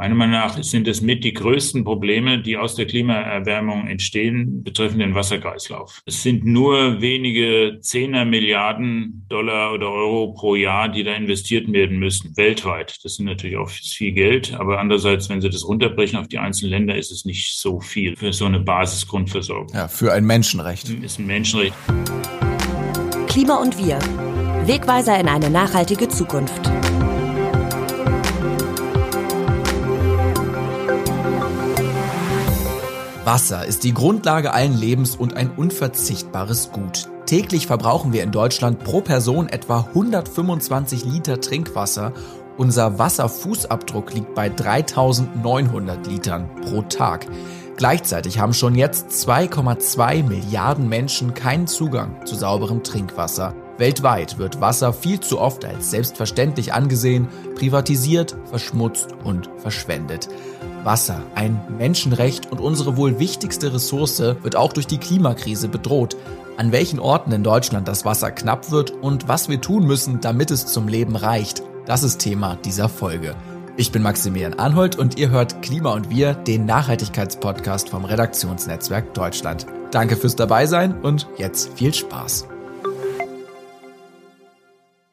Meiner Meinung nach sind es mit die größten Probleme, die aus der Klimaerwärmung entstehen, betreffend den Wasserkreislauf. Es sind nur wenige Zehner Milliarden Dollar oder Euro pro Jahr, die da investiert werden müssen, weltweit. Das sind natürlich auch viel Geld, aber andererseits, wenn Sie das runterbrechen auf die einzelnen Länder, ist es nicht so viel für so eine Basisgrundversorgung. Ja, für ein Menschenrecht. Ist ein Menschenrecht. Klima und wir. Wegweiser in eine nachhaltige Zukunft. Wasser ist die Grundlage allen Lebens und ein unverzichtbares Gut. Täglich verbrauchen wir in Deutschland pro Person etwa 125 Liter Trinkwasser. Unser Wasserfußabdruck liegt bei 3900 Litern pro Tag. Gleichzeitig haben schon jetzt 2,2 Milliarden Menschen keinen Zugang zu sauberem Trinkwasser. Weltweit wird Wasser viel zu oft als selbstverständlich angesehen, privatisiert, verschmutzt und verschwendet. Wasser, ein Menschenrecht und unsere wohl wichtigste Ressource, wird auch durch die Klimakrise bedroht. An welchen Orten in Deutschland das Wasser knapp wird und was wir tun müssen, damit es zum Leben reicht, das ist Thema dieser Folge. Ich bin Maximilian Arnhold und ihr hört Klima und Wir, den Nachhaltigkeitspodcast vom Redaktionsnetzwerk Deutschland. Danke fürs Dabeisein und jetzt viel Spaß.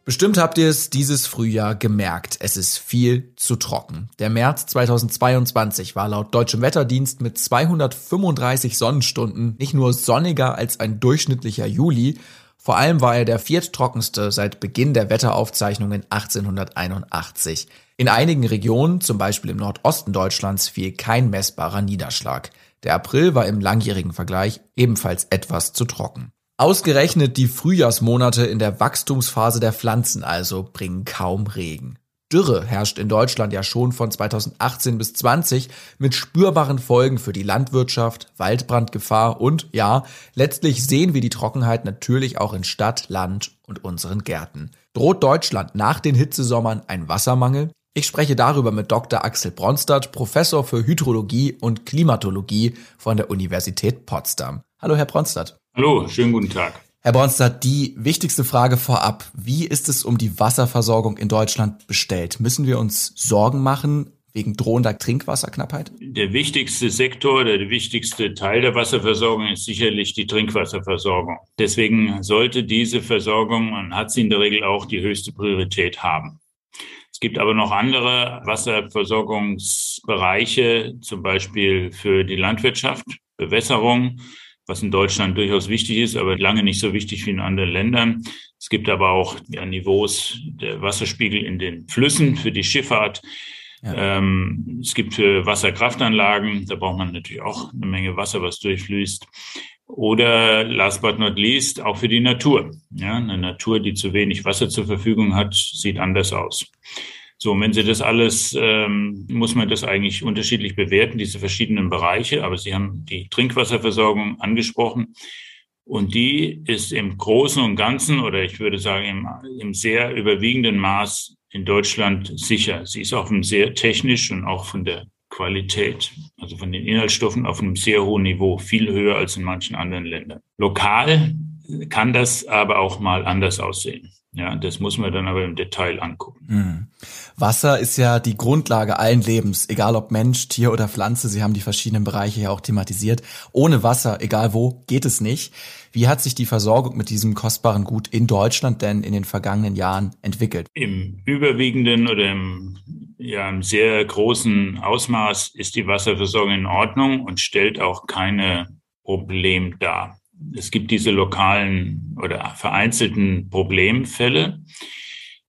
Bestimmt habt ihr es dieses Frühjahr gemerkt. Es ist viel zu trocken. Der März 2022 war laut deutschem Wetterdienst mit 235 Sonnenstunden nicht nur sonniger als ein durchschnittlicher Juli, vor allem war er der vierttrockenste seit Beginn der Wetteraufzeichnungen 1881. In einigen Regionen, zum Beispiel im Nordosten Deutschlands, fiel kein messbarer Niederschlag. Der April war im langjährigen Vergleich ebenfalls etwas zu trocken. Ausgerechnet die Frühjahrsmonate in der Wachstumsphase der Pflanzen also bringen kaum Regen. Dürre herrscht in Deutschland ja schon von 2018 bis 20 mit spürbaren Folgen für die Landwirtschaft, Waldbrandgefahr und ja, letztlich sehen wir die Trockenheit natürlich auch in Stadt, Land und unseren Gärten. Droht Deutschland nach den Hitzesommern ein Wassermangel? Ich spreche darüber mit Dr. Axel Bronstadt, Professor für Hydrologie und Klimatologie von der Universität Potsdam. Hallo, Herr Bronstadt. Hallo, schönen guten Tag. Herr Bronstadt, die wichtigste Frage vorab. Wie ist es um die Wasserversorgung in Deutschland bestellt? Müssen wir uns Sorgen machen wegen drohender Trinkwasserknappheit? Der wichtigste Sektor der wichtigste Teil der Wasserversorgung ist sicherlich die Trinkwasserversorgung. Deswegen sollte diese Versorgung, und hat sie in der Regel auch, die höchste Priorität haben. Es gibt aber noch andere Wasserversorgungsbereiche, zum Beispiel für die Landwirtschaft, Bewässerung, was in Deutschland durchaus wichtig ist, aber lange nicht so wichtig wie in anderen Ländern. Es gibt aber auch ja, Niveaus der Wasserspiegel in den Flüssen für die Schifffahrt. Ja. Ähm, es gibt für Wasserkraftanlagen, da braucht man natürlich auch eine Menge Wasser, was durchfließt. Oder last but not least auch für die Natur. Ja, eine Natur, die zu wenig Wasser zur Verfügung hat, sieht anders aus. So, wenn Sie das alles, ähm, muss man das eigentlich unterschiedlich bewerten, diese verschiedenen Bereiche. Aber Sie haben die Trinkwasserversorgung angesprochen. Und die ist im Großen und Ganzen oder ich würde sagen im, im sehr überwiegenden Maß in Deutschland sicher. Sie ist auch sehr technisch und auch von der Qualität, also von den Inhaltsstoffen auf einem sehr hohen Niveau, viel höher als in manchen anderen Ländern. Lokal kann das aber auch mal anders aussehen. Ja, das muss man dann aber im Detail angucken. Mhm. Wasser ist ja die Grundlage allen Lebens, egal ob Mensch, Tier oder Pflanze. Sie haben die verschiedenen Bereiche ja auch thematisiert. Ohne Wasser, egal wo, geht es nicht. Wie hat sich die Versorgung mit diesem kostbaren Gut in Deutschland denn in den vergangenen Jahren entwickelt? Im überwiegenden oder im, ja, im sehr großen Ausmaß ist die Wasserversorgung in Ordnung und stellt auch keine Problem dar es gibt diese lokalen oder vereinzelten Problemfälle.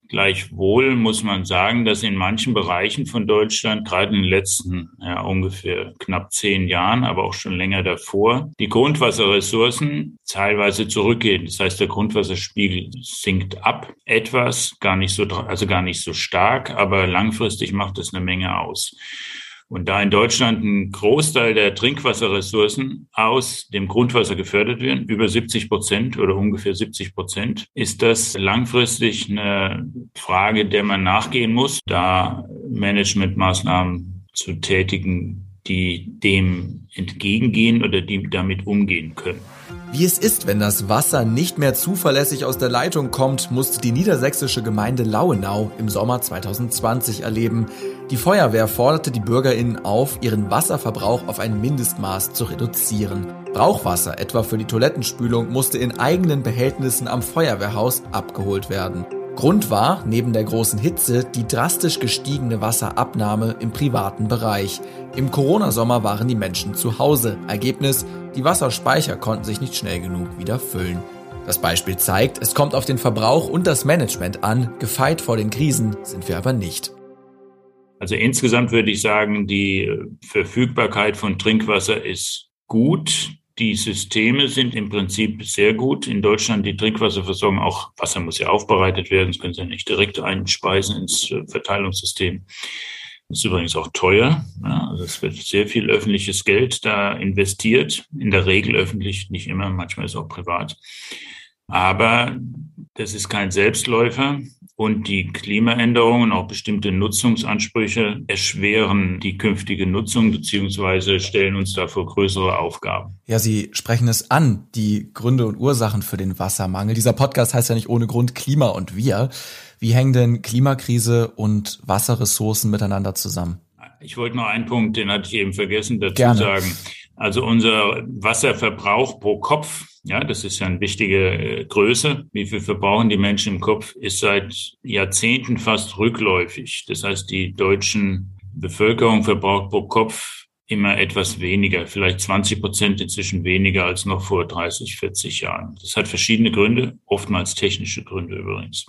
Gleichwohl muss man sagen, dass in manchen Bereichen von Deutschland, gerade in den letzten ja, ungefähr knapp zehn Jahren, aber auch schon länger davor, die Grundwasserressourcen teilweise zurückgehen. Das heißt, der Grundwasserspiegel sinkt ab etwas, gar nicht so, also gar nicht so stark, aber langfristig macht das eine Menge aus. Und da in Deutschland ein Großteil der Trinkwasserressourcen aus dem Grundwasser gefördert werden, über 70 Prozent oder ungefähr 70 Prozent, ist das langfristig eine Frage, der man nachgehen muss, da Managementmaßnahmen zu tätigen, die dem entgegengehen oder die damit umgehen können. Wie es ist, wenn das Wasser nicht mehr zuverlässig aus der Leitung kommt, musste die niedersächsische Gemeinde Lauenau im Sommer 2020 erleben. Die Feuerwehr forderte die BürgerInnen auf, ihren Wasserverbrauch auf ein Mindestmaß zu reduzieren. Brauchwasser, etwa für die Toilettenspülung, musste in eigenen Behältnissen am Feuerwehrhaus abgeholt werden. Grund war, neben der großen Hitze, die drastisch gestiegene Wasserabnahme im privaten Bereich. Im Corona-Sommer waren die Menschen zu Hause. Ergebnis, die Wasserspeicher konnten sich nicht schnell genug wieder füllen. Das Beispiel zeigt, es kommt auf den Verbrauch und das Management an, gefeit vor den Krisen sind wir aber nicht. Also insgesamt würde ich sagen, die Verfügbarkeit von Trinkwasser ist gut. Die Systeme sind im Prinzip sehr gut. In Deutschland die Trinkwasserversorgung, auch Wasser muss ja aufbereitet werden, das können Sie ja nicht direkt einspeisen ins äh, Verteilungssystem. Das ist übrigens auch teuer. Ja, also es wird sehr viel öffentliches Geld da investiert. In der Regel öffentlich, nicht immer, manchmal ist auch privat. Aber das ist kein Selbstläufer. Und die Klimaänderungen, auch bestimmte Nutzungsansprüche erschweren die künftige Nutzung beziehungsweise stellen uns da vor größere Aufgaben. Ja, Sie sprechen es an, die Gründe und Ursachen für den Wassermangel. Dieser Podcast heißt ja nicht ohne Grund Klima und wir. Wie hängen denn Klimakrise und Wasserressourcen miteinander zusammen? Ich wollte noch einen Punkt, den hatte ich eben vergessen dazu Gerne. sagen. Also unser Wasserverbrauch pro Kopf ja, das ist ja eine wichtige äh, Größe. Wie viel verbrauchen die Menschen im Kopf? Ist seit Jahrzehnten fast rückläufig. Das heißt, die deutschen Bevölkerung verbraucht pro Kopf immer etwas weniger, vielleicht 20 Prozent inzwischen weniger als noch vor 30, 40 Jahren. Das hat verschiedene Gründe, oftmals technische Gründe übrigens.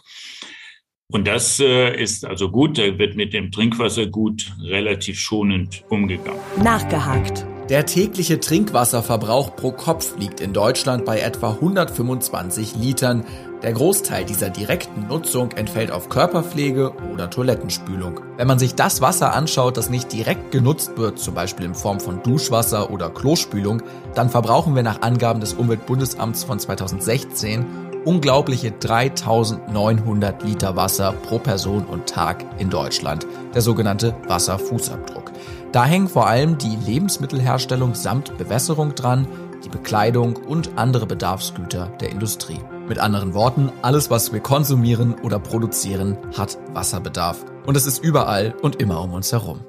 Und das äh, ist also gut, da wird mit dem Trinkwasser gut relativ schonend umgegangen. Nachgehakt. Der tägliche Trinkwasserverbrauch pro Kopf liegt in Deutschland bei etwa 125 Litern. Der Großteil dieser direkten Nutzung entfällt auf Körperpflege oder Toilettenspülung. Wenn man sich das Wasser anschaut, das nicht direkt genutzt wird, zum Beispiel in Form von Duschwasser oder Klospülung, dann verbrauchen wir nach Angaben des Umweltbundesamts von 2016 unglaubliche 3900 Liter Wasser pro Person und Tag in Deutschland, der sogenannte Wasserfußabdruck. Da hängen vor allem die Lebensmittelherstellung samt Bewässerung dran, die Bekleidung und andere Bedarfsgüter der Industrie. Mit anderen Worten, alles, was wir konsumieren oder produzieren, hat Wasserbedarf. Und es ist überall und immer um uns herum.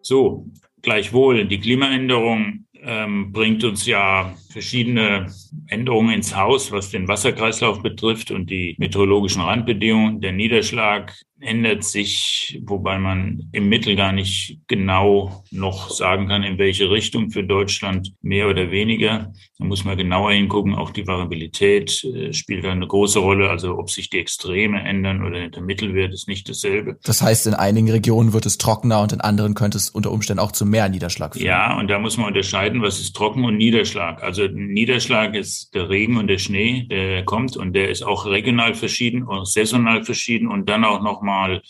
So, gleichwohl, die Klimaänderung ähm, bringt uns ja verschiedene Änderungen ins Haus, was den Wasserkreislauf betrifft und die meteorologischen Randbedingungen. Der Niederschlag ändert sich, wobei man im Mittel gar nicht genau noch sagen kann, in welche Richtung für Deutschland mehr oder weniger. Da muss man genauer hingucken. Auch die Variabilität äh, spielt eine große Rolle. Also ob sich die Extreme ändern oder der Mittelwert ist nicht dasselbe. Das heißt, in einigen Regionen wird es trockener und in anderen könnte es unter Umständen auch zu mehr Niederschlag führen. Ja, und da muss man unterscheiden, was ist Trocken und Niederschlag. Also Niederschlag ist der Regen und der Schnee, der kommt und der ist auch regional verschieden und saisonal verschieden und dann auch nochmal mal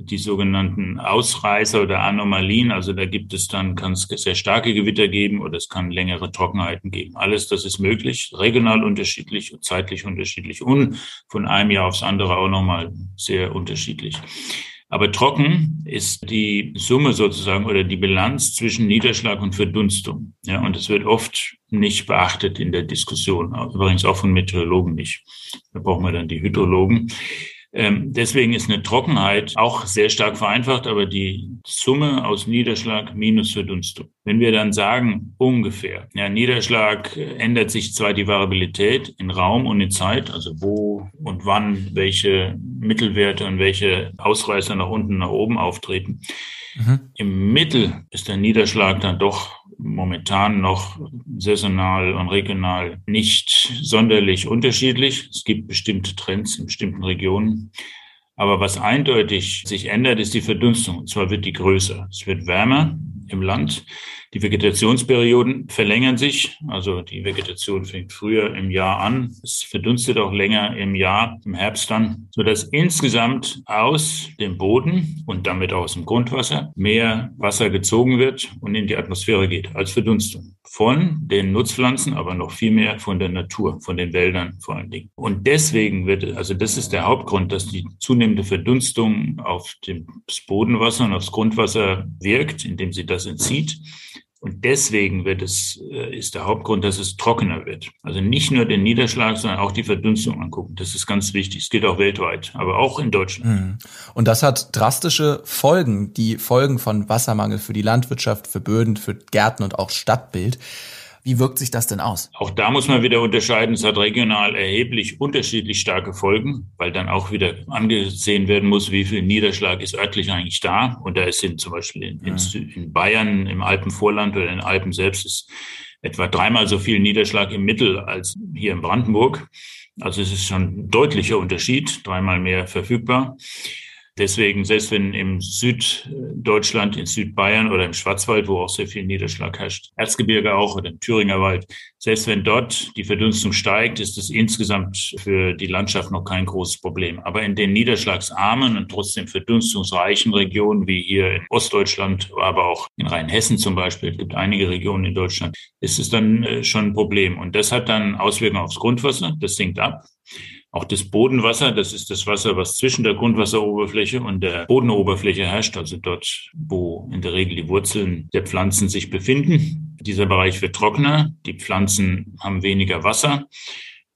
die sogenannten Ausreißer oder Anomalien. Also da gibt es dann, kann es sehr starke Gewitter geben oder es kann längere Trockenheiten geben. Alles das ist möglich, regional unterschiedlich, zeitlich unterschiedlich und von einem Jahr aufs andere auch nochmal sehr unterschiedlich. Aber trocken ist die Summe sozusagen oder die Bilanz zwischen Niederschlag und Verdunstung. Ja, und es wird oft nicht beachtet in der Diskussion. Übrigens auch von Meteorologen nicht. Da brauchen wir dann die Hydrologen. Ähm, deswegen ist eine Trockenheit auch sehr stark vereinfacht, aber die Summe aus Niederschlag minus Verdunstung. Wenn wir dann sagen, ungefähr, ja, Niederschlag ändert sich zwar die Variabilität in Raum und in Zeit, also wo und wann welche Mittelwerte und welche Ausreißer nach unten, nach oben auftreten. Mhm. Im Mittel ist der Niederschlag dann doch momentan noch saisonal und regional nicht sonderlich unterschiedlich. Es gibt bestimmte Trends in bestimmten Regionen. Aber was eindeutig sich ändert, ist die Verdunstung. Und zwar wird die größer. Es wird wärmer im Land. Die Vegetationsperioden verlängern sich. Also die Vegetation fängt früher im Jahr an. Es verdunstet auch länger im Jahr, im Herbst dann, sodass insgesamt aus dem Boden und damit aus dem Grundwasser mehr Wasser gezogen wird und in die Atmosphäre geht als Verdunstung. von den Nutzpflanzen, aber noch viel mehr von der Natur, von den Wäldern vor allen Dingen. Und deswegen wird, also das ist der Hauptgrund, dass die zunehmende Verdunstung auf das Bodenwasser und aufs Grundwasser wirkt, indem sie das entzieht. Und deswegen wird es, äh, ist der Hauptgrund, dass es trockener wird. Also nicht nur den Niederschlag, sondern auch die Verdunstung angucken. Das ist ganz wichtig. Es geht auch weltweit, aber auch in Deutschland. Mhm. Und das hat drastische Folgen. Die Folgen von Wassermangel für die Landwirtschaft, für Böden, für Gärten und auch Stadtbild. Wie wirkt sich das denn aus? Auch da muss man wieder unterscheiden. Es hat regional erheblich unterschiedlich starke Folgen, weil dann auch wieder angesehen werden muss, wie viel Niederschlag ist örtlich eigentlich da. Und da ist in, zum Beispiel in, in, in Bayern, im Alpenvorland oder in den Alpen selbst ist etwa dreimal so viel Niederschlag im Mittel als hier in Brandenburg. Also es ist schon ein deutlicher Unterschied, dreimal mehr verfügbar. Deswegen, selbst wenn im Süddeutschland, in Südbayern oder im Schwarzwald, wo auch sehr viel Niederschlag herrscht, Erzgebirge auch oder im Thüringer Wald, selbst wenn dort die Verdunstung steigt, ist es insgesamt für die Landschaft noch kein großes Problem. Aber in den niederschlagsarmen und trotzdem verdunstungsreichen Regionen, wie hier in Ostdeutschland, aber auch in Rheinhessen zum Beispiel, es gibt einige Regionen in Deutschland, ist es dann äh, schon ein Problem. Und das hat dann Auswirkungen aufs Grundwasser, das sinkt ab. Auch das Bodenwasser, das ist das Wasser, was zwischen der Grundwasseroberfläche und der Bodenoberfläche herrscht, also dort, wo in der Regel die Wurzeln der Pflanzen sich befinden. Dieser Bereich wird trockener, die Pflanzen haben weniger Wasser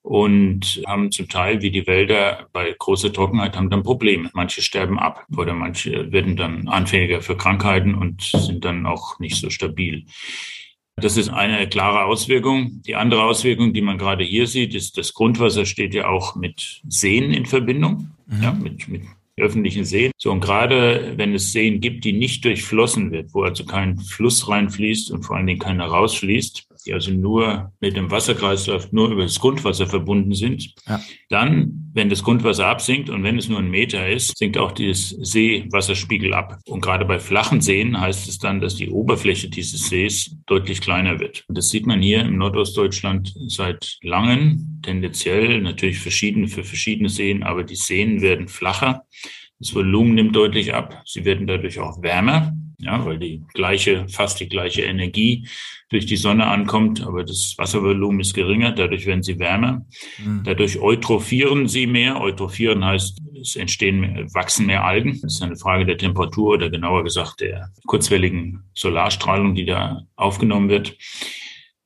und haben zum Teil, wie die Wälder bei großer Trockenheit, haben dann Probleme. Manche sterben ab oder manche werden dann anfälliger für Krankheiten und sind dann auch nicht so stabil. Das ist eine klare Auswirkung. Die andere Auswirkung, die man gerade hier sieht, ist, das Grundwasser steht ja auch mit Seen in Verbindung, mhm. ja, mit, mit öffentlichen Seen. So, und gerade wenn es Seen gibt, die nicht durchflossen wird, wo also kein Fluss reinfließt und vor allen Dingen keiner rausfließt, die also nur mit dem Wasserkreislauf nur über das Grundwasser verbunden sind, ja. dann, wenn das Grundwasser absinkt und wenn es nur ein Meter ist, sinkt auch dieses Seewasserspiegel ab. Und gerade bei flachen Seen heißt es dann, dass die Oberfläche dieses Sees deutlich kleiner wird. Und das sieht man hier im Nordostdeutschland seit langem, tendenziell natürlich verschieden für verschiedene Seen, aber die Seen werden flacher. Das Volumen nimmt deutlich ab. Sie werden dadurch auch wärmer ja, weil die gleiche, fast die gleiche Energie durch die Sonne ankommt, aber das Wasservolumen ist geringer, dadurch werden sie wärmer. Mhm. Dadurch eutrophieren sie mehr. Eutrophieren heißt, es entstehen, mehr, wachsen mehr Algen. Das ist eine Frage der Temperatur oder genauer gesagt der kurzwelligen Solarstrahlung, die da aufgenommen wird.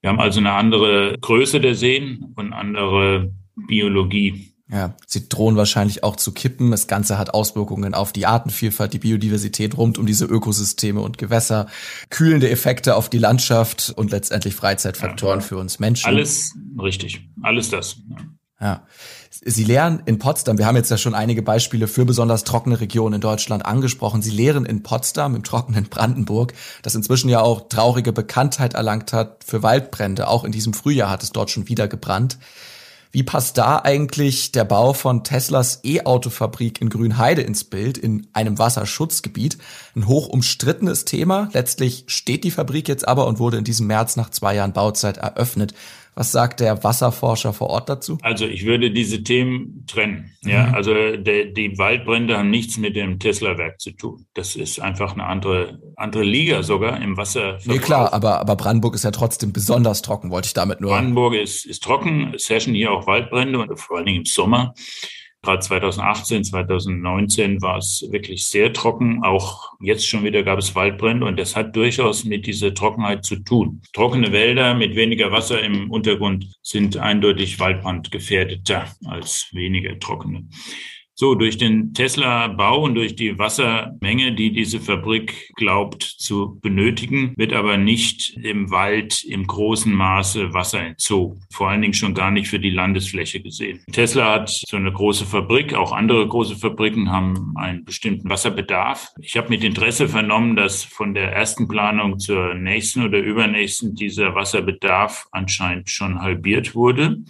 Wir haben also eine andere Größe der Seen und andere Biologie. Ja, sie drohen wahrscheinlich auch zu kippen. Das Ganze hat Auswirkungen auf die Artenvielfalt, die Biodiversität rund um diese Ökosysteme und Gewässer, kühlende Effekte auf die Landschaft und letztendlich Freizeitfaktoren ja, für uns Menschen. Alles richtig, alles das. Ja. ja. Sie lehren in Potsdam, wir haben jetzt ja schon einige Beispiele für besonders trockene Regionen in Deutschland angesprochen. Sie lehren in Potsdam, im trockenen Brandenburg, das inzwischen ja auch traurige Bekanntheit erlangt hat für Waldbrände. Auch in diesem Frühjahr hat es dort schon wieder gebrannt. Wie passt da eigentlich der Bau von Teslas E-Auto-Fabrik in Grünheide ins Bild, in einem Wasserschutzgebiet? Ein hoch umstrittenes Thema. Letztlich steht die Fabrik jetzt aber und wurde in diesem März nach zwei Jahren Bauzeit eröffnet. Was sagt der Wasserforscher vor Ort dazu? Also ich würde diese Themen trennen. Ja, mhm. also der, die Waldbrände haben nichts mit dem Tesla-Werk zu tun. Das ist einfach eine andere, andere Liga sogar im Wasser. Nee, klar, aber, aber Brandenburg ist ja trotzdem besonders trocken, wollte ich damit nur. Brandenburg ist, ist trocken. Es herrschen hier auch Waldbrände und vor allen Dingen im Sommer. Gerade 2018, 2019 war es wirklich sehr trocken. Auch jetzt schon wieder gab es Waldbrände und das hat durchaus mit dieser Trockenheit zu tun. Trockene Wälder mit weniger Wasser im Untergrund sind eindeutig waldbrandgefährdeter als weniger trockene. So, durch den Tesla-Bau und durch die Wassermenge, die diese Fabrik glaubt zu benötigen, wird aber nicht im Wald im großen Maße Wasser entzogen. Vor allen Dingen schon gar nicht für die Landesfläche gesehen. Tesla hat so eine große Fabrik, auch andere große Fabriken haben einen bestimmten Wasserbedarf. Ich habe mit Interesse vernommen, dass von der ersten Planung zur nächsten oder übernächsten dieser Wasserbedarf anscheinend schon halbiert wurde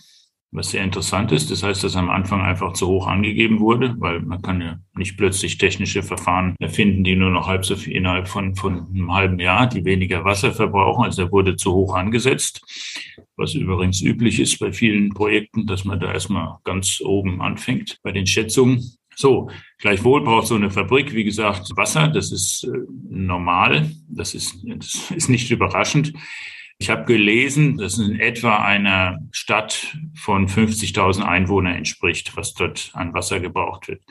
was sehr interessant ist. Das heißt, dass am Anfang einfach zu hoch angegeben wurde, weil man kann ja nicht plötzlich technische Verfahren erfinden, die nur noch halb so viel innerhalb von, von einem halben Jahr, die weniger Wasser verbrauchen. Also er wurde zu hoch angesetzt, was übrigens üblich ist bei vielen Projekten, dass man da erstmal ganz oben anfängt bei den Schätzungen. So, gleichwohl braucht so eine Fabrik, wie gesagt, Wasser. Das ist äh, normal. Das ist, das ist nicht überraschend. Ich habe gelesen, dass es in etwa einer Stadt von 50.000 Einwohnern entspricht, was dort an Wasser gebraucht wird.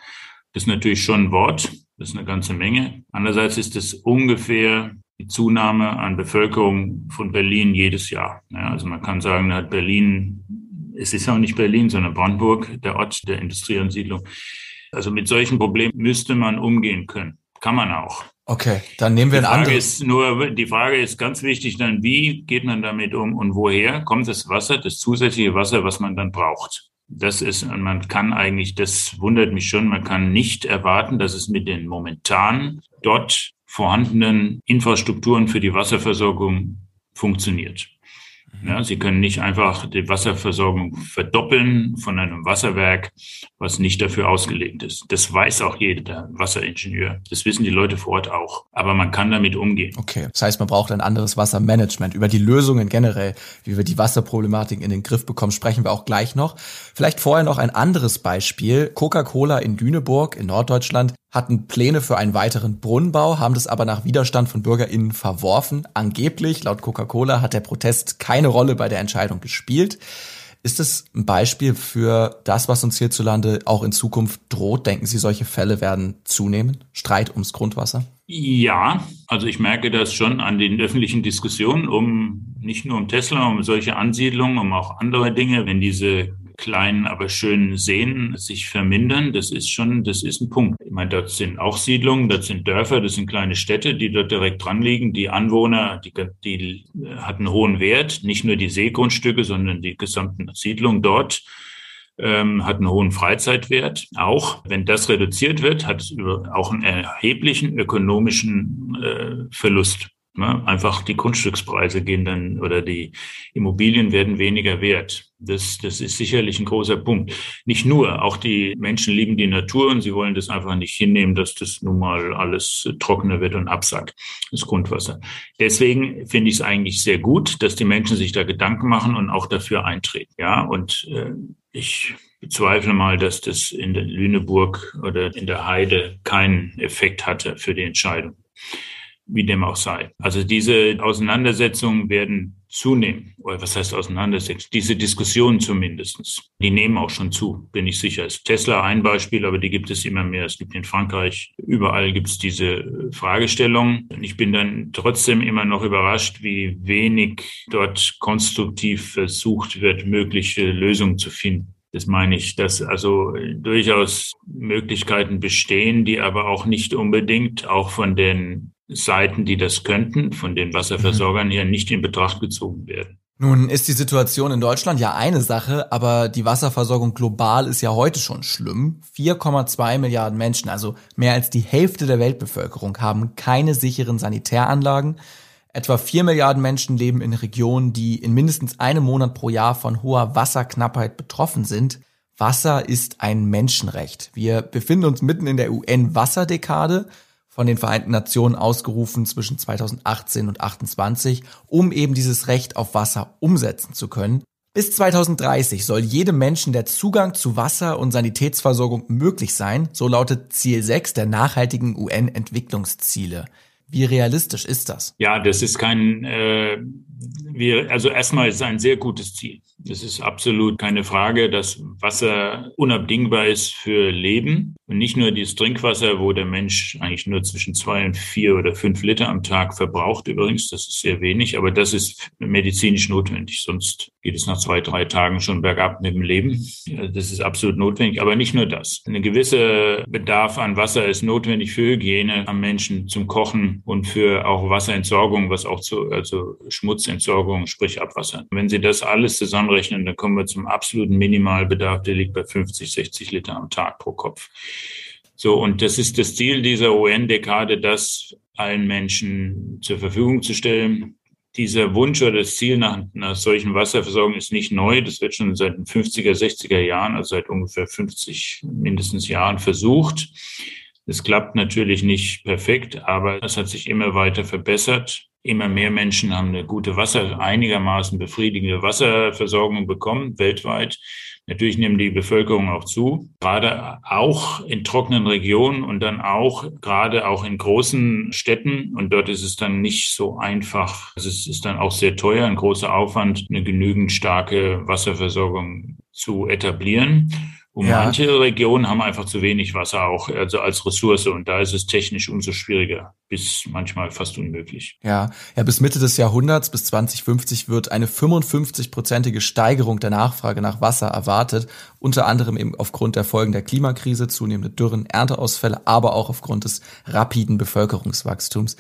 Das ist natürlich schon ein Wort, das ist eine ganze Menge. Andererseits ist es ungefähr die Zunahme an Bevölkerung von Berlin jedes Jahr. Ja, also man kann sagen, hat Berlin, es ist auch nicht Berlin, sondern Brandenburg, der Ort der Industrieansiedlung. Also mit solchen Problemen müsste man umgehen können. Kann man auch. Okay, dann nehmen wir die ein Frage anderes. ist nur, die Frage ist ganz wichtig dann, wie geht man damit um und woher kommt das Wasser, das zusätzliche Wasser, was man dann braucht? Das ist, man kann eigentlich, das wundert mich schon, man kann nicht erwarten, dass es mit den momentan dort vorhandenen Infrastrukturen für die Wasserversorgung funktioniert. Ja, Sie können nicht einfach die Wasserversorgung verdoppeln von einem Wasserwerk, was nicht dafür ausgelegt ist. Das weiß auch jeder Wasseringenieur. Das wissen die Leute vor Ort auch. Aber man kann damit umgehen. Okay, das heißt, man braucht ein anderes Wassermanagement. Über die Lösungen generell, wie wir die Wasserproblematik in den Griff bekommen, sprechen wir auch gleich noch. Vielleicht vorher noch ein anderes Beispiel. Coca-Cola in Lüneburg in Norddeutschland hatten Pläne für einen weiteren Brunnenbau, haben das aber nach Widerstand von BürgerInnen verworfen. Angeblich, laut Coca-Cola, hat der Protest keine Rolle bei der Entscheidung gespielt. Ist es ein Beispiel für das, was uns hierzulande auch in Zukunft droht? Denken Sie, solche Fälle werden zunehmen? Streit ums Grundwasser? Ja, also ich merke das schon an den öffentlichen Diskussionen um nicht nur um Tesla, um solche Ansiedlungen, um auch andere Dinge, wenn diese kleinen, aber schönen Seen sich vermindern. Das ist schon, das ist ein Punkt. Ich meine, das sind auch Siedlungen, das sind Dörfer, das sind kleine Städte, die dort direkt dran liegen. Die Anwohner, die, die hatten hohen Wert, nicht nur die Seegrundstücke, sondern die gesamten Siedlungen dort ähm, hat einen hohen Freizeitwert. Auch wenn das reduziert wird, hat es auch einen erheblichen ökonomischen äh, Verlust. Ne? Einfach die Grundstückspreise gehen dann oder die Immobilien werden weniger wert. Das, das ist sicherlich ein großer Punkt. Nicht nur, auch die Menschen lieben die Natur und sie wollen das einfach nicht hinnehmen, dass das nun mal alles trockener wird und absackt, das Grundwasser. Deswegen finde ich es eigentlich sehr gut, dass die Menschen sich da Gedanken machen und auch dafür eintreten. Ja, und äh, ich bezweifle mal, dass das in der Lüneburg oder in der Heide keinen Effekt hatte für die Entscheidung wie dem auch sei. Also diese Auseinandersetzungen werden zunehmen. Oder was heißt Auseinandersetzungen? Diese Diskussionen zumindestens. Die nehmen auch schon zu, bin ich sicher. Ist Tesla ein Beispiel, aber die gibt es immer mehr. Es gibt in Frankreich, überall gibt es diese Fragestellungen. Ich bin dann trotzdem immer noch überrascht, wie wenig dort konstruktiv versucht wird, mögliche Lösungen zu finden. Das meine ich, dass also durchaus Möglichkeiten bestehen, die aber auch nicht unbedingt auch von den Seiten, die das könnten, von den Wasserversorgern her nicht in Betracht gezogen werden. Nun ist die Situation in Deutschland ja eine Sache, aber die Wasserversorgung global ist ja heute schon schlimm. 4,2 Milliarden Menschen, also mehr als die Hälfte der Weltbevölkerung, haben keine sicheren Sanitäranlagen. Etwa 4 Milliarden Menschen leben in Regionen, die in mindestens einem Monat pro Jahr von hoher Wasserknappheit betroffen sind. Wasser ist ein Menschenrecht. Wir befinden uns mitten in der UN-Wasserdekade von den Vereinten Nationen ausgerufen zwischen 2018 und 2028, um eben dieses Recht auf Wasser umsetzen zu können. Bis 2030 soll jedem Menschen der Zugang zu Wasser und Sanitätsversorgung möglich sein, so lautet Ziel 6 der nachhaltigen UN-Entwicklungsziele. Wie realistisch ist das? Ja, das ist kein, äh, wir, also erstmal ist es ein sehr gutes Ziel. Es ist absolut keine Frage, dass Wasser unabdingbar ist für Leben. Und nicht nur dieses Trinkwasser, wo der Mensch eigentlich nur zwischen zwei und vier oder fünf Liter am Tag verbraucht übrigens. Das ist sehr wenig, aber das ist medizinisch notwendig. Sonst geht es nach zwei, drei Tagen schon bergab mit dem Leben. Das ist absolut notwendig. Aber nicht nur das. Ein gewisser Bedarf an Wasser ist notwendig für Hygiene am Menschen zum Kochen und für auch Wasserentsorgung, was auch zu, also Schmutzentsorgung, sprich Abwasser. Wenn Sie das alles zusammenrechnen, dann kommen wir zum absoluten Minimalbedarf. Der liegt bei 50, 60 Liter am Tag pro Kopf. So, und das ist das Ziel dieser UN-Dekade, das allen Menschen zur Verfügung zu stellen. Dieser Wunsch oder das Ziel nach einer solchen Wasserversorgung ist nicht neu. Das wird schon seit den 50er, 60er Jahren, also seit ungefähr 50 mindestens Jahren versucht. Es klappt natürlich nicht perfekt, aber es hat sich immer weiter verbessert. Immer mehr Menschen haben eine gute Wasser, einigermaßen befriedigende Wasserversorgung bekommen, weltweit. Natürlich nimmt die Bevölkerung auch zu, gerade auch in trockenen Regionen und dann auch gerade auch in großen Städten. Und dort ist es dann nicht so einfach. Also es ist dann auch sehr teuer, ein großer Aufwand, eine genügend starke Wasserversorgung zu etablieren. Und ja. manche Regionen haben einfach zu wenig Wasser auch, also als Ressource. Und da ist es technisch umso schwieriger, bis manchmal fast unmöglich. Ja, ja, bis Mitte des Jahrhunderts, bis 2050 wird eine 55-prozentige Steigerung der Nachfrage nach Wasser erwartet. Unter anderem eben aufgrund der Folgen der Klimakrise, zunehmende Dürren, Ernteausfälle, aber auch aufgrund des rapiden Bevölkerungswachstums.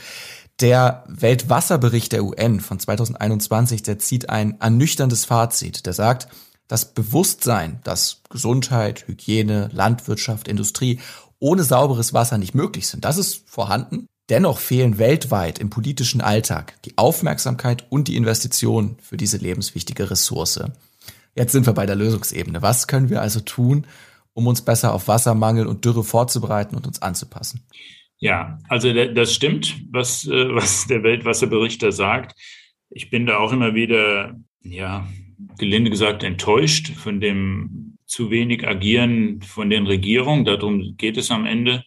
Der Weltwasserbericht der UN von 2021, der zieht ein ernüchterndes Fazit. Der sagt, das Bewusstsein, dass Gesundheit, Hygiene, Landwirtschaft, Industrie ohne sauberes Wasser nicht möglich sind, das ist vorhanden. Dennoch fehlen weltweit im politischen Alltag die Aufmerksamkeit und die Investitionen für diese lebenswichtige Ressource. Jetzt sind wir bei der Lösungsebene. Was können wir also tun, um uns besser auf Wassermangel und Dürre vorzubereiten und uns anzupassen? Ja, also das stimmt, was, äh, was der Weltwasserberichter sagt. Ich bin da auch immer wieder, ja, gelinde gesagt enttäuscht von dem zu wenig Agieren von den Regierungen. Darum geht es am Ende.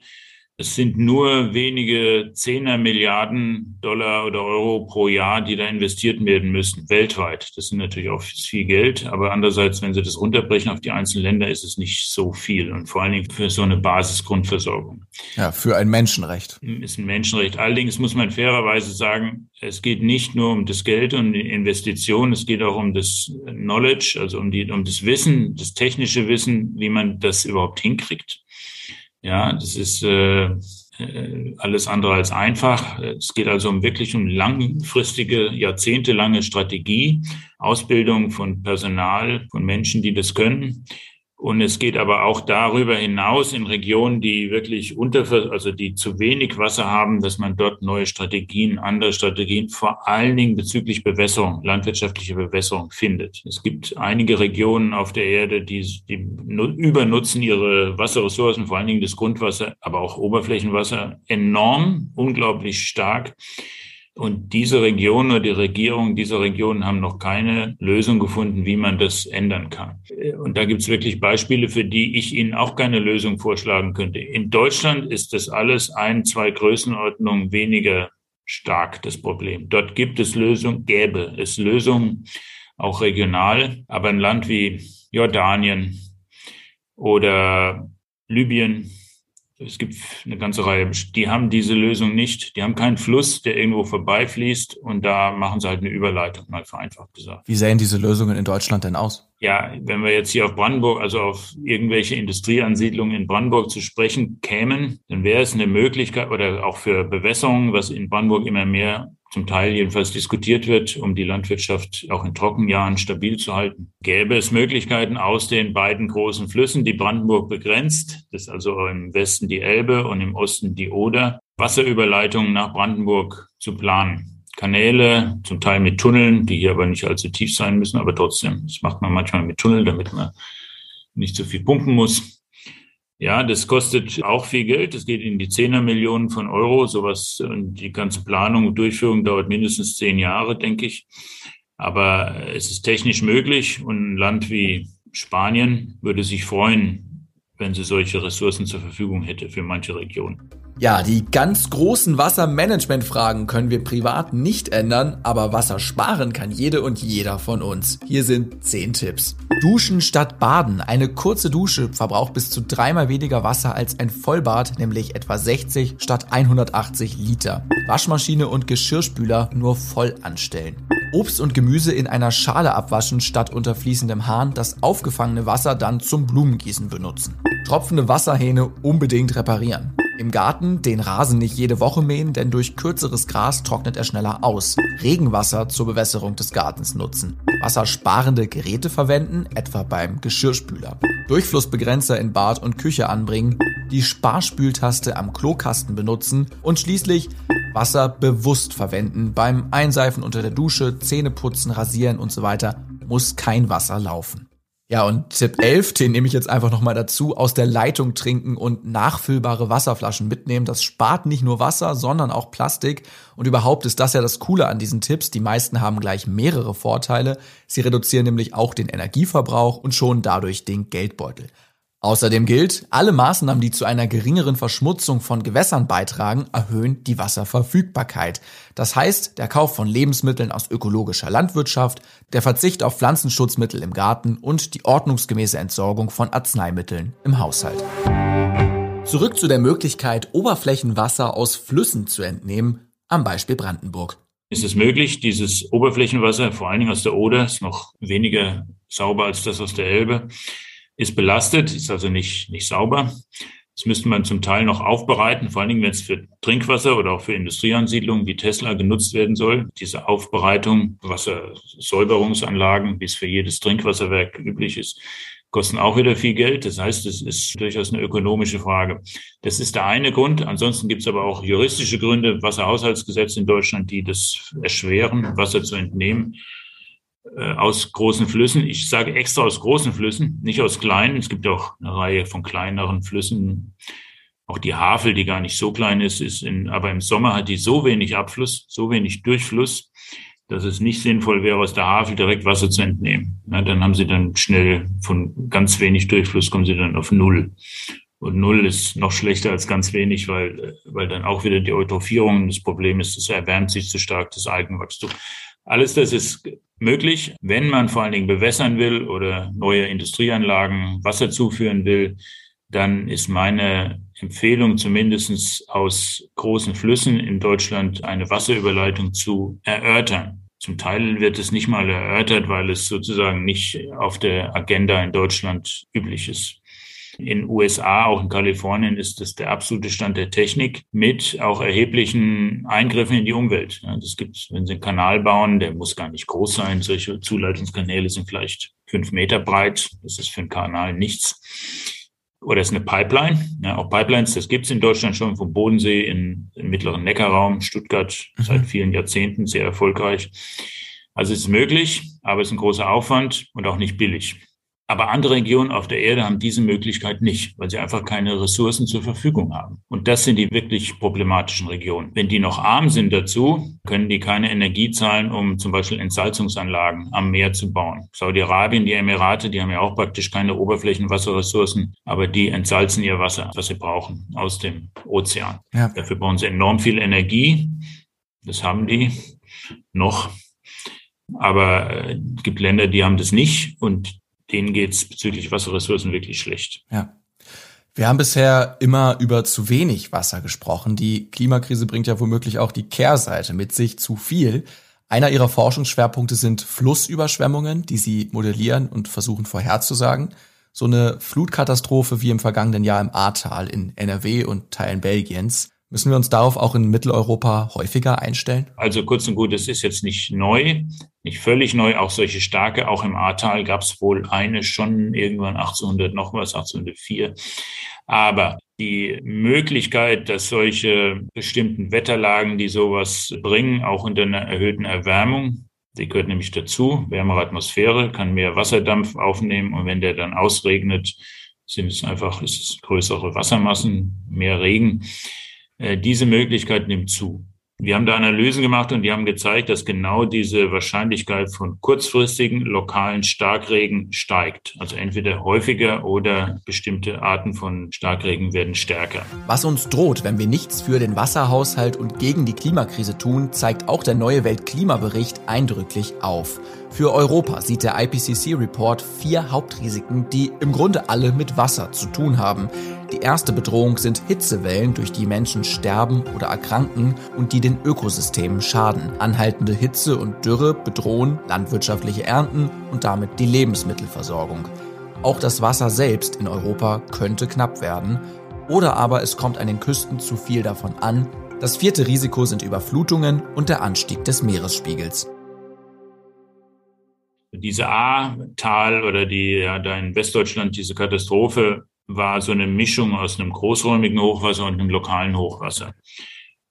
Es sind nur wenige Zehner Milliarden Dollar oder Euro pro Jahr, die da investiert werden müssen, weltweit. Das sind natürlich auch viel Geld, aber andererseits, wenn Sie das runterbrechen auf die einzelnen Länder, ist es nicht so viel und vor allen Dingen für so eine Basisgrundversorgung. Ja, für ein Menschenrecht. Ist ein Menschenrecht. Allerdings muss man fairerweise sagen, es geht nicht nur um das Geld und die Investition, es geht auch um das Knowledge, also um, die, um das Wissen, das technische Wissen, wie man das überhaupt hinkriegt. Ja, das ist äh, äh, alles andere als einfach. Es geht also um wirklich um langfristige, jahrzehntelange Strategie, Ausbildung von Personal, von Menschen, die das können. Und es geht aber auch darüber hinaus in Regionen, die wirklich unter, also die zu wenig Wasser haben, dass man dort neue Strategien, andere Strategien, vor allen Dingen bezüglich Bewässerung, landwirtschaftliche Bewässerung findet. Es gibt einige Regionen auf der Erde, die, die übernutzen ihre Wasserressourcen, vor allen Dingen das Grundwasser, aber auch Oberflächenwasser enorm, unglaublich stark. Und diese Region oder die Regierung dieser Regionen haben noch keine Lösung gefunden, wie man das ändern kann. Und da gibt es wirklich Beispiele, für die ich Ihnen auch keine Lösung vorschlagen könnte. In Deutschland ist das alles ein, zwei Größenordnungen weniger stark, das Problem. Dort gibt es Lösungen, gäbe es Lösungen, auch regional. Aber ein Land wie Jordanien oder Libyen, es gibt eine ganze Reihe, die haben diese Lösung nicht. Die haben keinen Fluss, der irgendwo vorbeifließt und da machen sie halt eine Überleitung, mal vereinfacht gesagt. Wie sehen diese Lösungen in Deutschland denn aus? Ja, wenn wir jetzt hier auf Brandenburg, also auf irgendwelche Industrieansiedlungen in Brandenburg zu sprechen kämen, dann wäre es eine Möglichkeit oder auch für Bewässerung, was in Brandenburg immer mehr zum Teil jedenfalls diskutiert wird, um die Landwirtschaft auch in Trockenjahren stabil zu halten. Gäbe es Möglichkeiten aus den beiden großen Flüssen, die Brandenburg begrenzt, das ist also im Westen die Elbe und im Osten die Oder, Wasserüberleitungen nach Brandenburg zu planen. Kanäle, zum Teil mit Tunneln, die hier aber nicht allzu tief sein müssen, aber trotzdem, das macht man manchmal mit Tunnel, damit man nicht so viel pumpen muss. Ja, das kostet auch viel Geld. Das geht in die Zehner-Millionen von Euro. Sowas und die ganze Planung und Durchführung dauert mindestens zehn Jahre, denke ich. Aber es ist technisch möglich und ein Land wie Spanien würde sich freuen, wenn sie solche Ressourcen zur Verfügung hätte für manche Regionen. Ja, die ganz großen Wassermanagementfragen können wir privat nicht ändern, aber Wasser sparen kann jede und jeder von uns. Hier sind 10 Tipps. Duschen statt Baden. Eine kurze Dusche verbraucht bis zu dreimal weniger Wasser als ein Vollbad, nämlich etwa 60 statt 180 Liter. Waschmaschine und Geschirrspüler nur voll anstellen. Obst und Gemüse in einer Schale abwaschen statt unter fließendem Hahn, das aufgefangene Wasser dann zum Blumengießen benutzen. Tropfende Wasserhähne unbedingt reparieren. Im Garten den Rasen nicht jede Woche mähen, denn durch kürzeres Gras trocknet er schneller aus. Regenwasser zur Bewässerung des Gartens nutzen. Wassersparende Geräte verwenden, etwa beim Geschirrspüler. Durchflussbegrenzer in Bad und Küche anbringen. Die Sparspültaste am Klokasten benutzen und schließlich Wasser bewusst verwenden. Beim Einseifen unter der Dusche, Zähneputzen, Rasieren und so weiter muss kein Wasser laufen. Ja, und Tipp 11, den nehme ich jetzt einfach nochmal dazu, aus der Leitung trinken und nachfüllbare Wasserflaschen mitnehmen. Das spart nicht nur Wasser, sondern auch Plastik. Und überhaupt ist das ja das Coole an diesen Tipps. Die meisten haben gleich mehrere Vorteile. Sie reduzieren nämlich auch den Energieverbrauch und schonen dadurch den Geldbeutel. Außerdem gilt, alle Maßnahmen, die zu einer geringeren Verschmutzung von Gewässern beitragen, erhöhen die Wasserverfügbarkeit. Das heißt, der Kauf von Lebensmitteln aus ökologischer Landwirtschaft, der Verzicht auf Pflanzenschutzmittel im Garten und die ordnungsgemäße Entsorgung von Arzneimitteln im Haushalt. Zurück zu der Möglichkeit, Oberflächenwasser aus Flüssen zu entnehmen, am Beispiel Brandenburg. Ist es möglich, dieses Oberflächenwasser, vor allen Dingen aus der Oder, ist noch weniger sauber als das aus der Elbe, ist belastet, ist also nicht, nicht sauber. Das müsste man zum Teil noch aufbereiten, vor allen Dingen, wenn es für Trinkwasser oder auch für Industrieansiedlungen wie Tesla genutzt werden soll. Diese Aufbereitung, Wassersäuberungsanlagen, wie es für jedes Trinkwasserwerk üblich ist, kosten auch wieder viel Geld. Das heißt, es ist durchaus eine ökonomische Frage. Das ist der eine Grund. Ansonsten gibt es aber auch juristische Gründe, Wasserhaushaltsgesetz in Deutschland, die das erschweren, Wasser zu entnehmen. Äh, aus großen Flüssen. Ich sage extra aus großen Flüssen, nicht aus kleinen. Es gibt auch eine Reihe von kleineren Flüssen. Auch die Havel, die gar nicht so klein ist, ist in, aber im Sommer hat die so wenig Abfluss, so wenig Durchfluss, dass es nicht sinnvoll wäre, aus der Havel direkt Wasser zu entnehmen. Na, dann haben sie dann schnell von ganz wenig Durchfluss kommen sie dann auf Null. Und Null ist noch schlechter als ganz wenig, weil, weil dann auch wieder die Eutrophierung das Problem ist, es erwärmt sich zu stark, das Algenwachstum. Alles das ist möglich, wenn man vor allen Dingen bewässern will oder neue Industrieanlagen Wasser zuführen will, dann ist meine Empfehlung zumindestens aus großen Flüssen in Deutschland eine Wasserüberleitung zu erörtern. Zum Teil wird es nicht mal erörtert, weil es sozusagen nicht auf der Agenda in Deutschland üblich ist. In USA, auch in Kalifornien, ist das der absolute Stand der Technik mit auch erheblichen Eingriffen in die Umwelt. Das gibt, wenn Sie einen Kanal bauen, der muss gar nicht groß sein. Solche Zuleitungskanäle sind vielleicht fünf Meter breit. Das ist für einen Kanal nichts. Oder es ist eine Pipeline. Ja, auch Pipelines, das gibt es in Deutschland schon vom Bodensee in, im mittleren Neckarraum, Stuttgart mhm. seit vielen Jahrzehnten sehr erfolgreich. Also es ist möglich, aber es ist ein großer Aufwand und auch nicht billig. Aber andere Regionen auf der Erde haben diese Möglichkeit nicht, weil sie einfach keine Ressourcen zur Verfügung haben. Und das sind die wirklich problematischen Regionen. Wenn die noch arm sind dazu, können die keine Energie zahlen, um zum Beispiel Entsalzungsanlagen am Meer zu bauen. Saudi-Arabien, die Emirate, die haben ja auch praktisch keine Oberflächenwasserressourcen, aber die entsalzen ihr Wasser, was sie brauchen, aus dem Ozean. Ja. Dafür brauchen sie enorm viel Energie. Das haben die noch. Aber äh, es gibt Länder, die haben das nicht und denen geht es bezüglich Wasserressourcen wirklich schlecht. Ja. Wir haben bisher immer über zu wenig Wasser gesprochen. Die Klimakrise bringt ja womöglich auch die Kehrseite mit sich zu viel. Einer ihrer Forschungsschwerpunkte sind Flussüberschwemmungen, die sie modellieren und versuchen vorherzusagen. So eine Flutkatastrophe wie im vergangenen Jahr im Ahrtal in NRW und Teilen Belgiens. Müssen wir uns darauf auch in Mitteleuropa häufiger einstellen? Also kurz und gut, es ist jetzt nicht neu, nicht völlig neu. Auch solche starke, auch im Ahrtal gab es wohl eine schon irgendwann 1800 noch was, 1804. Aber die Möglichkeit, dass solche bestimmten Wetterlagen, die sowas bringen, auch unter einer erhöhten Erwärmung, die gehört nämlich dazu, wärmere Atmosphäre, kann mehr Wasserdampf aufnehmen und wenn der dann ausregnet, sind es einfach es größere Wassermassen, mehr Regen. Äh, diese Möglichkeit nimmt zu. Wir haben da Analysen gemacht und die haben gezeigt, dass genau diese Wahrscheinlichkeit von kurzfristigen lokalen Starkregen steigt. Also entweder häufiger oder bestimmte Arten von Starkregen werden stärker. Was uns droht, wenn wir nichts für den Wasserhaushalt und gegen die Klimakrise tun, zeigt auch der neue Weltklimabericht eindrücklich auf. Für Europa sieht der IPCC-Report vier Hauptrisiken, die im Grunde alle mit Wasser zu tun haben. Die erste Bedrohung sind Hitzewellen, durch die Menschen sterben oder erkranken und die den Ökosystemen schaden. Anhaltende Hitze und Dürre bedrohen landwirtschaftliche Ernten und damit die Lebensmittelversorgung. Auch das Wasser selbst in Europa könnte knapp werden. Oder aber es kommt an den Küsten zu viel davon an. Das vierte Risiko sind Überflutungen und der Anstieg des Meeresspiegels. Diese A-Tal oder die ja, da in Westdeutschland diese Katastrophe war so eine Mischung aus einem großräumigen Hochwasser und einem lokalen Hochwasser.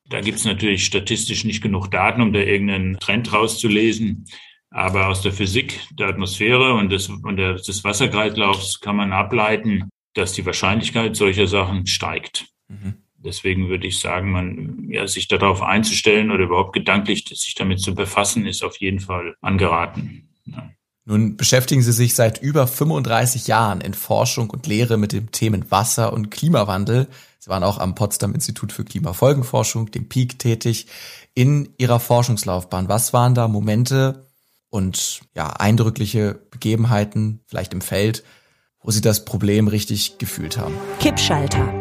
Da gibt es natürlich statistisch nicht genug Daten, um da irgendeinen Trend rauszulesen. Aber aus der Physik der Atmosphäre und des, und des Wasserkreislaufs kann man ableiten, dass die Wahrscheinlichkeit solcher Sachen steigt. Mhm. Deswegen würde ich sagen, man, ja, sich darauf einzustellen oder überhaupt gedanklich sich damit zu befassen, ist auf jeden Fall angeraten. Ja. Nun beschäftigen Sie sich seit über 35 Jahren in Forschung und Lehre mit den Themen Wasser und Klimawandel. Sie waren auch am Potsdam Institut für Klimafolgenforschung, dem PEAK, tätig. In Ihrer Forschungslaufbahn, was waren da Momente und ja, eindrückliche Begebenheiten, vielleicht im Feld, wo Sie das Problem richtig gefühlt haben? Kippschalter.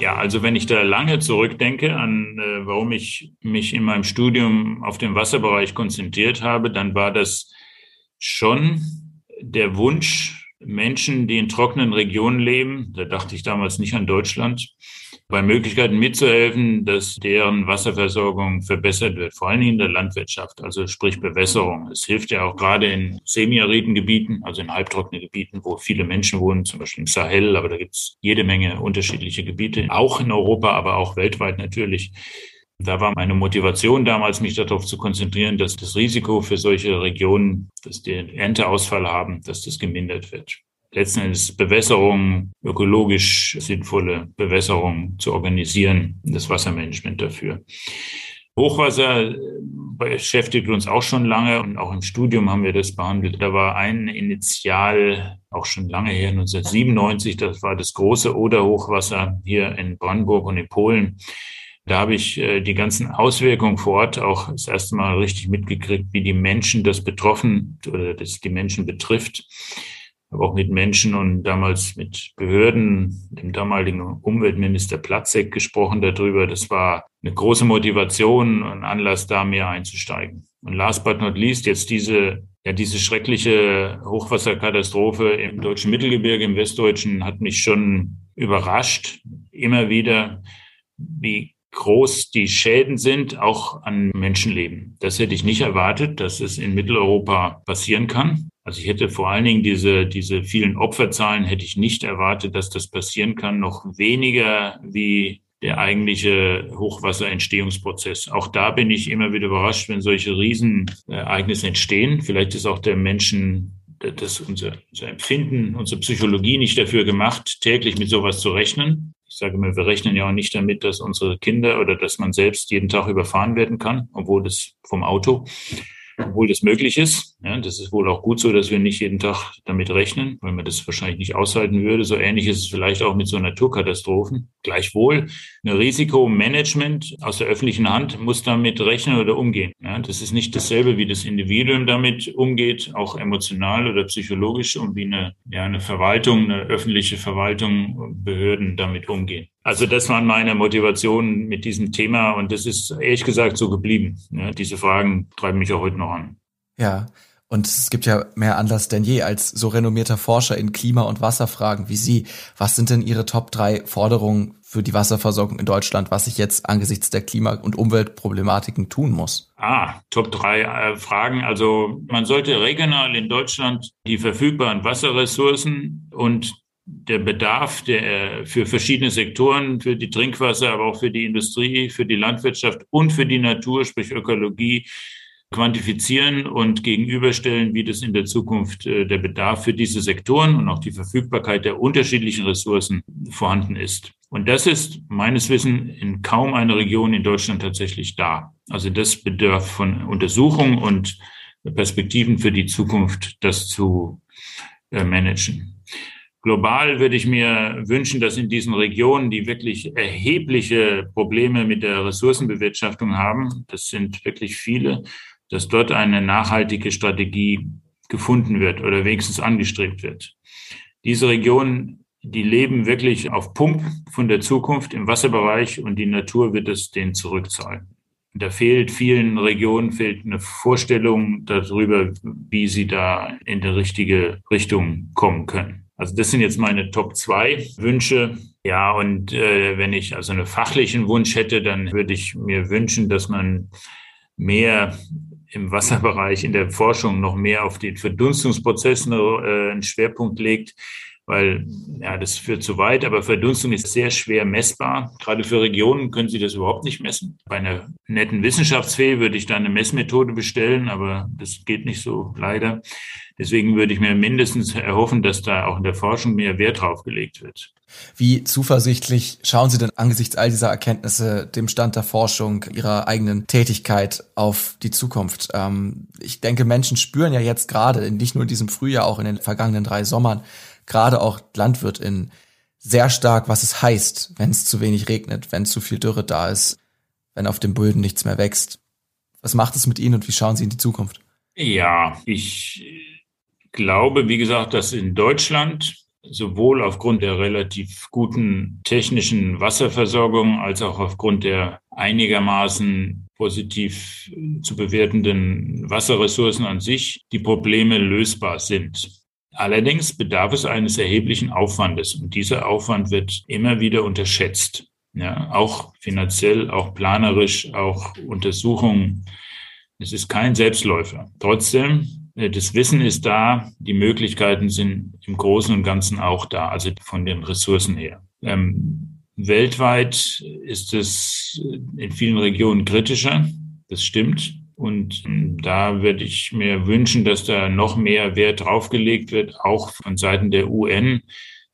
Ja, also wenn ich da lange zurückdenke an, äh, warum ich mich in meinem Studium auf den Wasserbereich konzentriert habe, dann war das schon der Wunsch, Menschen, die in trockenen Regionen leben, da dachte ich damals nicht an Deutschland, bei Möglichkeiten mitzuhelfen, dass deren Wasserversorgung verbessert wird, vor allen Dingen in der Landwirtschaft, also sprich Bewässerung. Es hilft ja auch gerade in semiariden Gebieten, also in halbtrockenen Gebieten, wo viele Menschen wohnen, zum Beispiel im Sahel, aber da gibt es jede Menge unterschiedliche Gebiete, auch in Europa, aber auch weltweit natürlich. Da war meine Motivation damals, mich darauf zu konzentrieren, dass das Risiko für solche Regionen, dass die Ernteausfall haben, dass das gemindert wird. Letzten Endes Bewässerung, ökologisch sinnvolle Bewässerung zu organisieren, das Wassermanagement dafür. Hochwasser beschäftigt uns auch schon lange und auch im Studium haben wir das behandelt. Da war ein Initial, auch schon lange her, 1997, das war das große Oder-Hochwasser hier in Brandenburg und in Polen. Da habe ich äh, die ganzen Auswirkungen vor Ort auch das erste Mal richtig mitgekriegt, wie die Menschen das betroffen oder das die Menschen betrifft. Aber auch mit Menschen und damals mit Behörden, dem damaligen Umweltminister Platzek gesprochen darüber. Das war eine große Motivation und Anlass, da mehr einzusteigen. Und last but not least, jetzt diese, ja, diese schreckliche Hochwasserkatastrophe im deutschen Mittelgebirge, im Westdeutschen, hat mich schon überrascht. Immer wieder, wie groß die Schäden sind, auch an Menschenleben. Das hätte ich nicht erwartet, dass es in Mitteleuropa passieren kann. Also ich hätte vor allen Dingen diese, diese vielen Opferzahlen hätte ich nicht erwartet, dass das passieren kann, noch weniger wie der eigentliche Hochwasserentstehungsprozess. Auch da bin ich immer wieder überrascht, wenn solche Riesenereignisse entstehen. Vielleicht ist auch der Menschen das unser, unser Empfinden, unsere Psychologie nicht dafür gemacht, täglich mit sowas zu rechnen. Ich sage mal, wir rechnen ja auch nicht damit, dass unsere Kinder oder dass man selbst jeden Tag überfahren werden kann, obwohl das vom Auto obwohl das möglich ist. Ja, das ist wohl auch gut so, dass wir nicht jeden Tag damit rechnen, weil man das wahrscheinlich nicht aushalten würde. So ähnlich ist es vielleicht auch mit so Naturkatastrophen. Gleichwohl, ein Risikomanagement aus der öffentlichen Hand muss damit rechnen oder umgehen. Ja, das ist nicht dasselbe, wie das Individuum damit umgeht, auch emotional oder psychologisch und wie eine, ja, eine Verwaltung, eine öffentliche Verwaltung, Behörden damit umgehen. Also das waren meine Motivationen mit diesem Thema und das ist ehrlich gesagt so geblieben. Ja, diese Fragen treiben mich auch heute noch an. Ja, und es gibt ja mehr Anlass denn je als so renommierter Forscher in Klima- und Wasserfragen wie Sie. Was sind denn Ihre Top drei Forderungen für die Wasserversorgung in Deutschland, was sich jetzt angesichts der Klima- und Umweltproblematiken tun muss? Ah, Top drei äh, Fragen. Also man sollte regional in Deutschland die verfügbaren Wasserressourcen und der Bedarf der, für verschiedene Sektoren, für die Trinkwasser, aber auch für die Industrie, für die Landwirtschaft und für die Natur, sprich Ökologie, quantifizieren und gegenüberstellen, wie das in der Zukunft äh, der Bedarf für diese Sektoren und auch die Verfügbarkeit der unterschiedlichen Ressourcen vorhanden ist. Und das ist meines Wissens in kaum einer Region in Deutschland tatsächlich da. Also das bedarf von Untersuchungen und Perspektiven für die Zukunft, das zu äh, managen. Global würde ich mir wünschen, dass in diesen Regionen, die wirklich erhebliche Probleme mit der Ressourcenbewirtschaftung haben, das sind wirklich viele, dass dort eine nachhaltige Strategie gefunden wird oder wenigstens angestrebt wird. Diese Regionen, die leben wirklich auf Pump von der Zukunft im Wasserbereich und die Natur wird es denen zurückzahlen. Da fehlt vielen Regionen fehlt eine Vorstellung darüber, wie sie da in die richtige Richtung kommen können. Also das sind jetzt meine Top zwei Wünsche. Ja, und äh, wenn ich also einen fachlichen Wunsch hätte, dann würde ich mir wünschen, dass man mehr im Wasserbereich in der Forschung noch mehr auf den Verdunstungsprozessen äh, einen Schwerpunkt legt, weil ja, das führt zu weit, aber Verdunstung ist sehr schwer messbar. Gerade für Regionen können Sie das überhaupt nicht messen. Bei einer netten Wissenschaftsfee würde ich da eine Messmethode bestellen, aber das geht nicht so leider. Deswegen würde ich mir mindestens erhoffen, dass da auch in der Forschung mehr Wert drauf gelegt wird. Wie zuversichtlich schauen Sie denn angesichts all dieser Erkenntnisse dem Stand der Forschung, Ihrer eigenen Tätigkeit auf die Zukunft? Ähm, ich denke, Menschen spüren ja jetzt gerade, nicht nur in diesem Frühjahr, auch in den vergangenen drei Sommern, gerade auch LandwirtInnen, sehr stark, was es heißt, wenn es zu wenig regnet, wenn zu viel Dürre da ist, wenn auf dem Böden nichts mehr wächst. Was macht es mit Ihnen und wie schauen Sie in die Zukunft? Ja, ich glaube, wie gesagt, dass in Deutschland sowohl aufgrund der relativ guten technischen Wasserversorgung als auch aufgrund der einigermaßen positiv zu bewertenden Wasserressourcen an sich die Probleme lösbar sind. Allerdings bedarf es eines erheblichen Aufwandes und dieser Aufwand wird immer wieder unterschätzt. Ja, auch finanziell, auch planerisch, auch Untersuchungen. Es ist kein Selbstläufer. Trotzdem äh, das Wissen ist da, die Möglichkeiten sind im Großen und Ganzen auch da, also von den Ressourcen her. Ähm, weltweit ist es in vielen Regionen kritischer, das stimmt. Und ähm, da würde ich mir wünschen, dass da noch mehr Wert draufgelegt wird, auch von Seiten der UN,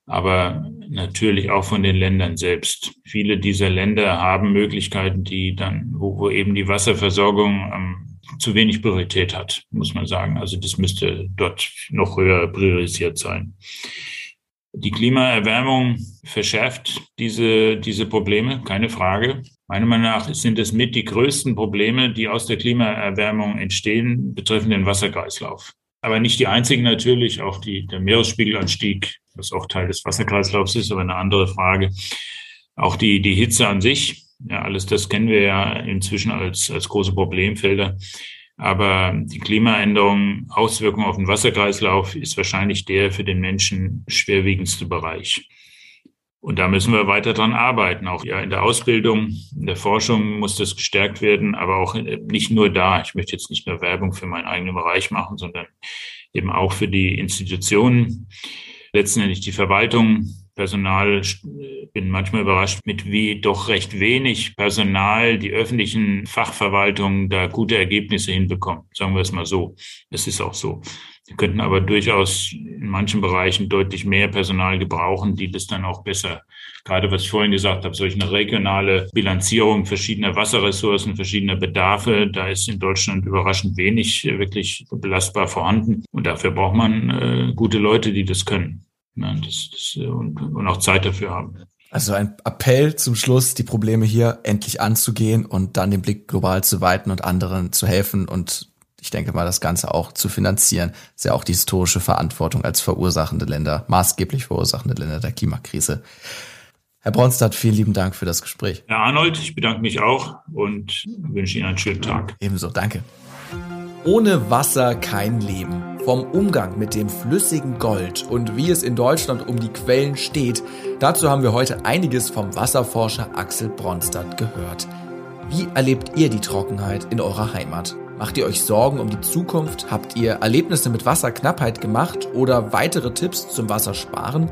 aber natürlich auch von den Ländern selbst. Viele dieser Länder haben Möglichkeiten, die dann, wo, wo eben die Wasserversorgung am zu wenig Priorität hat, muss man sagen. Also das müsste dort noch höher priorisiert sein. Die Klimaerwärmung verschärft diese, diese Probleme, keine Frage. Meiner Meinung nach sind es mit die größten Probleme, die aus der Klimaerwärmung entstehen, betreffend den Wasserkreislauf. Aber nicht die einzigen natürlich, auch die, der Meeresspiegelanstieg, was auch Teil des Wasserkreislaufs ist, aber eine andere Frage. Auch die, die Hitze an sich, ja, alles das kennen wir ja inzwischen als, als große Problemfelder. Aber die Klimaänderung, Auswirkungen auf den Wasserkreislauf ist wahrscheinlich der für den Menschen schwerwiegendste Bereich. Und da müssen wir weiter dran arbeiten. Auch ja in der Ausbildung, in der Forschung muss das gestärkt werden, aber auch nicht nur da. Ich möchte jetzt nicht nur Werbung für meinen eigenen Bereich machen, sondern eben auch für die Institutionen, letztendlich die Verwaltung, Personal, bin manchmal überrascht, mit wie doch recht wenig Personal die öffentlichen Fachverwaltungen da gute Ergebnisse hinbekommen. Sagen wir es mal so. Es ist auch so. Wir könnten aber durchaus in manchen Bereichen deutlich mehr Personal gebrauchen, die das dann auch besser, gerade was ich vorhin gesagt habe, solch eine regionale Bilanzierung verschiedener Wasserressourcen, verschiedener Bedarfe, da ist in Deutschland überraschend wenig wirklich belastbar vorhanden. Und dafür braucht man äh, gute Leute, die das können ja, das, das, äh, und, und auch Zeit dafür haben. Also ein Appell zum Schluss, die Probleme hier endlich anzugehen und dann den Blick global zu weiten und anderen zu helfen und ich denke mal, das Ganze auch zu finanzieren. Das ist ja auch die historische Verantwortung als verursachende Länder, maßgeblich verursachende Länder der Klimakrise. Herr Bronstadt, vielen lieben Dank für das Gespräch. Herr Arnold, ich bedanke mich auch und wünsche Ihnen einen schönen Tag. Ebenso, danke. Ohne Wasser kein Leben. Vom Umgang mit dem flüssigen Gold und wie es in Deutschland um die Quellen steht, dazu haben wir heute einiges vom Wasserforscher Axel Bronstadt gehört. Wie erlebt ihr die Trockenheit in eurer Heimat? Macht ihr euch Sorgen um die Zukunft? Habt ihr Erlebnisse mit Wasserknappheit gemacht oder weitere Tipps zum Wassersparen?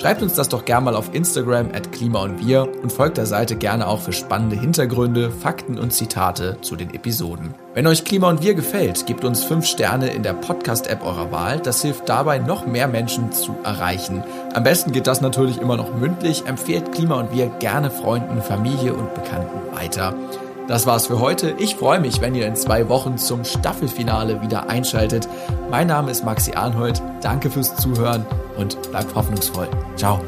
Schreibt uns das doch gerne mal auf Instagram at Klima und Wir und folgt der Seite gerne auch für spannende Hintergründe, Fakten und Zitate zu den Episoden. Wenn euch Klima und Wir gefällt, gebt uns 5 Sterne in der Podcast-App eurer Wahl. Das hilft dabei, noch mehr Menschen zu erreichen. Am besten geht das natürlich immer noch mündlich. Empfehlt Klima und Wir gerne Freunden, Familie und Bekannten weiter. Das war's für heute. Ich freue mich, wenn ihr in zwei Wochen zum Staffelfinale wieder einschaltet. Mein Name ist Maxi Arnhold. Danke fürs Zuhören und bleibt hoffnungsvoll. Ciao.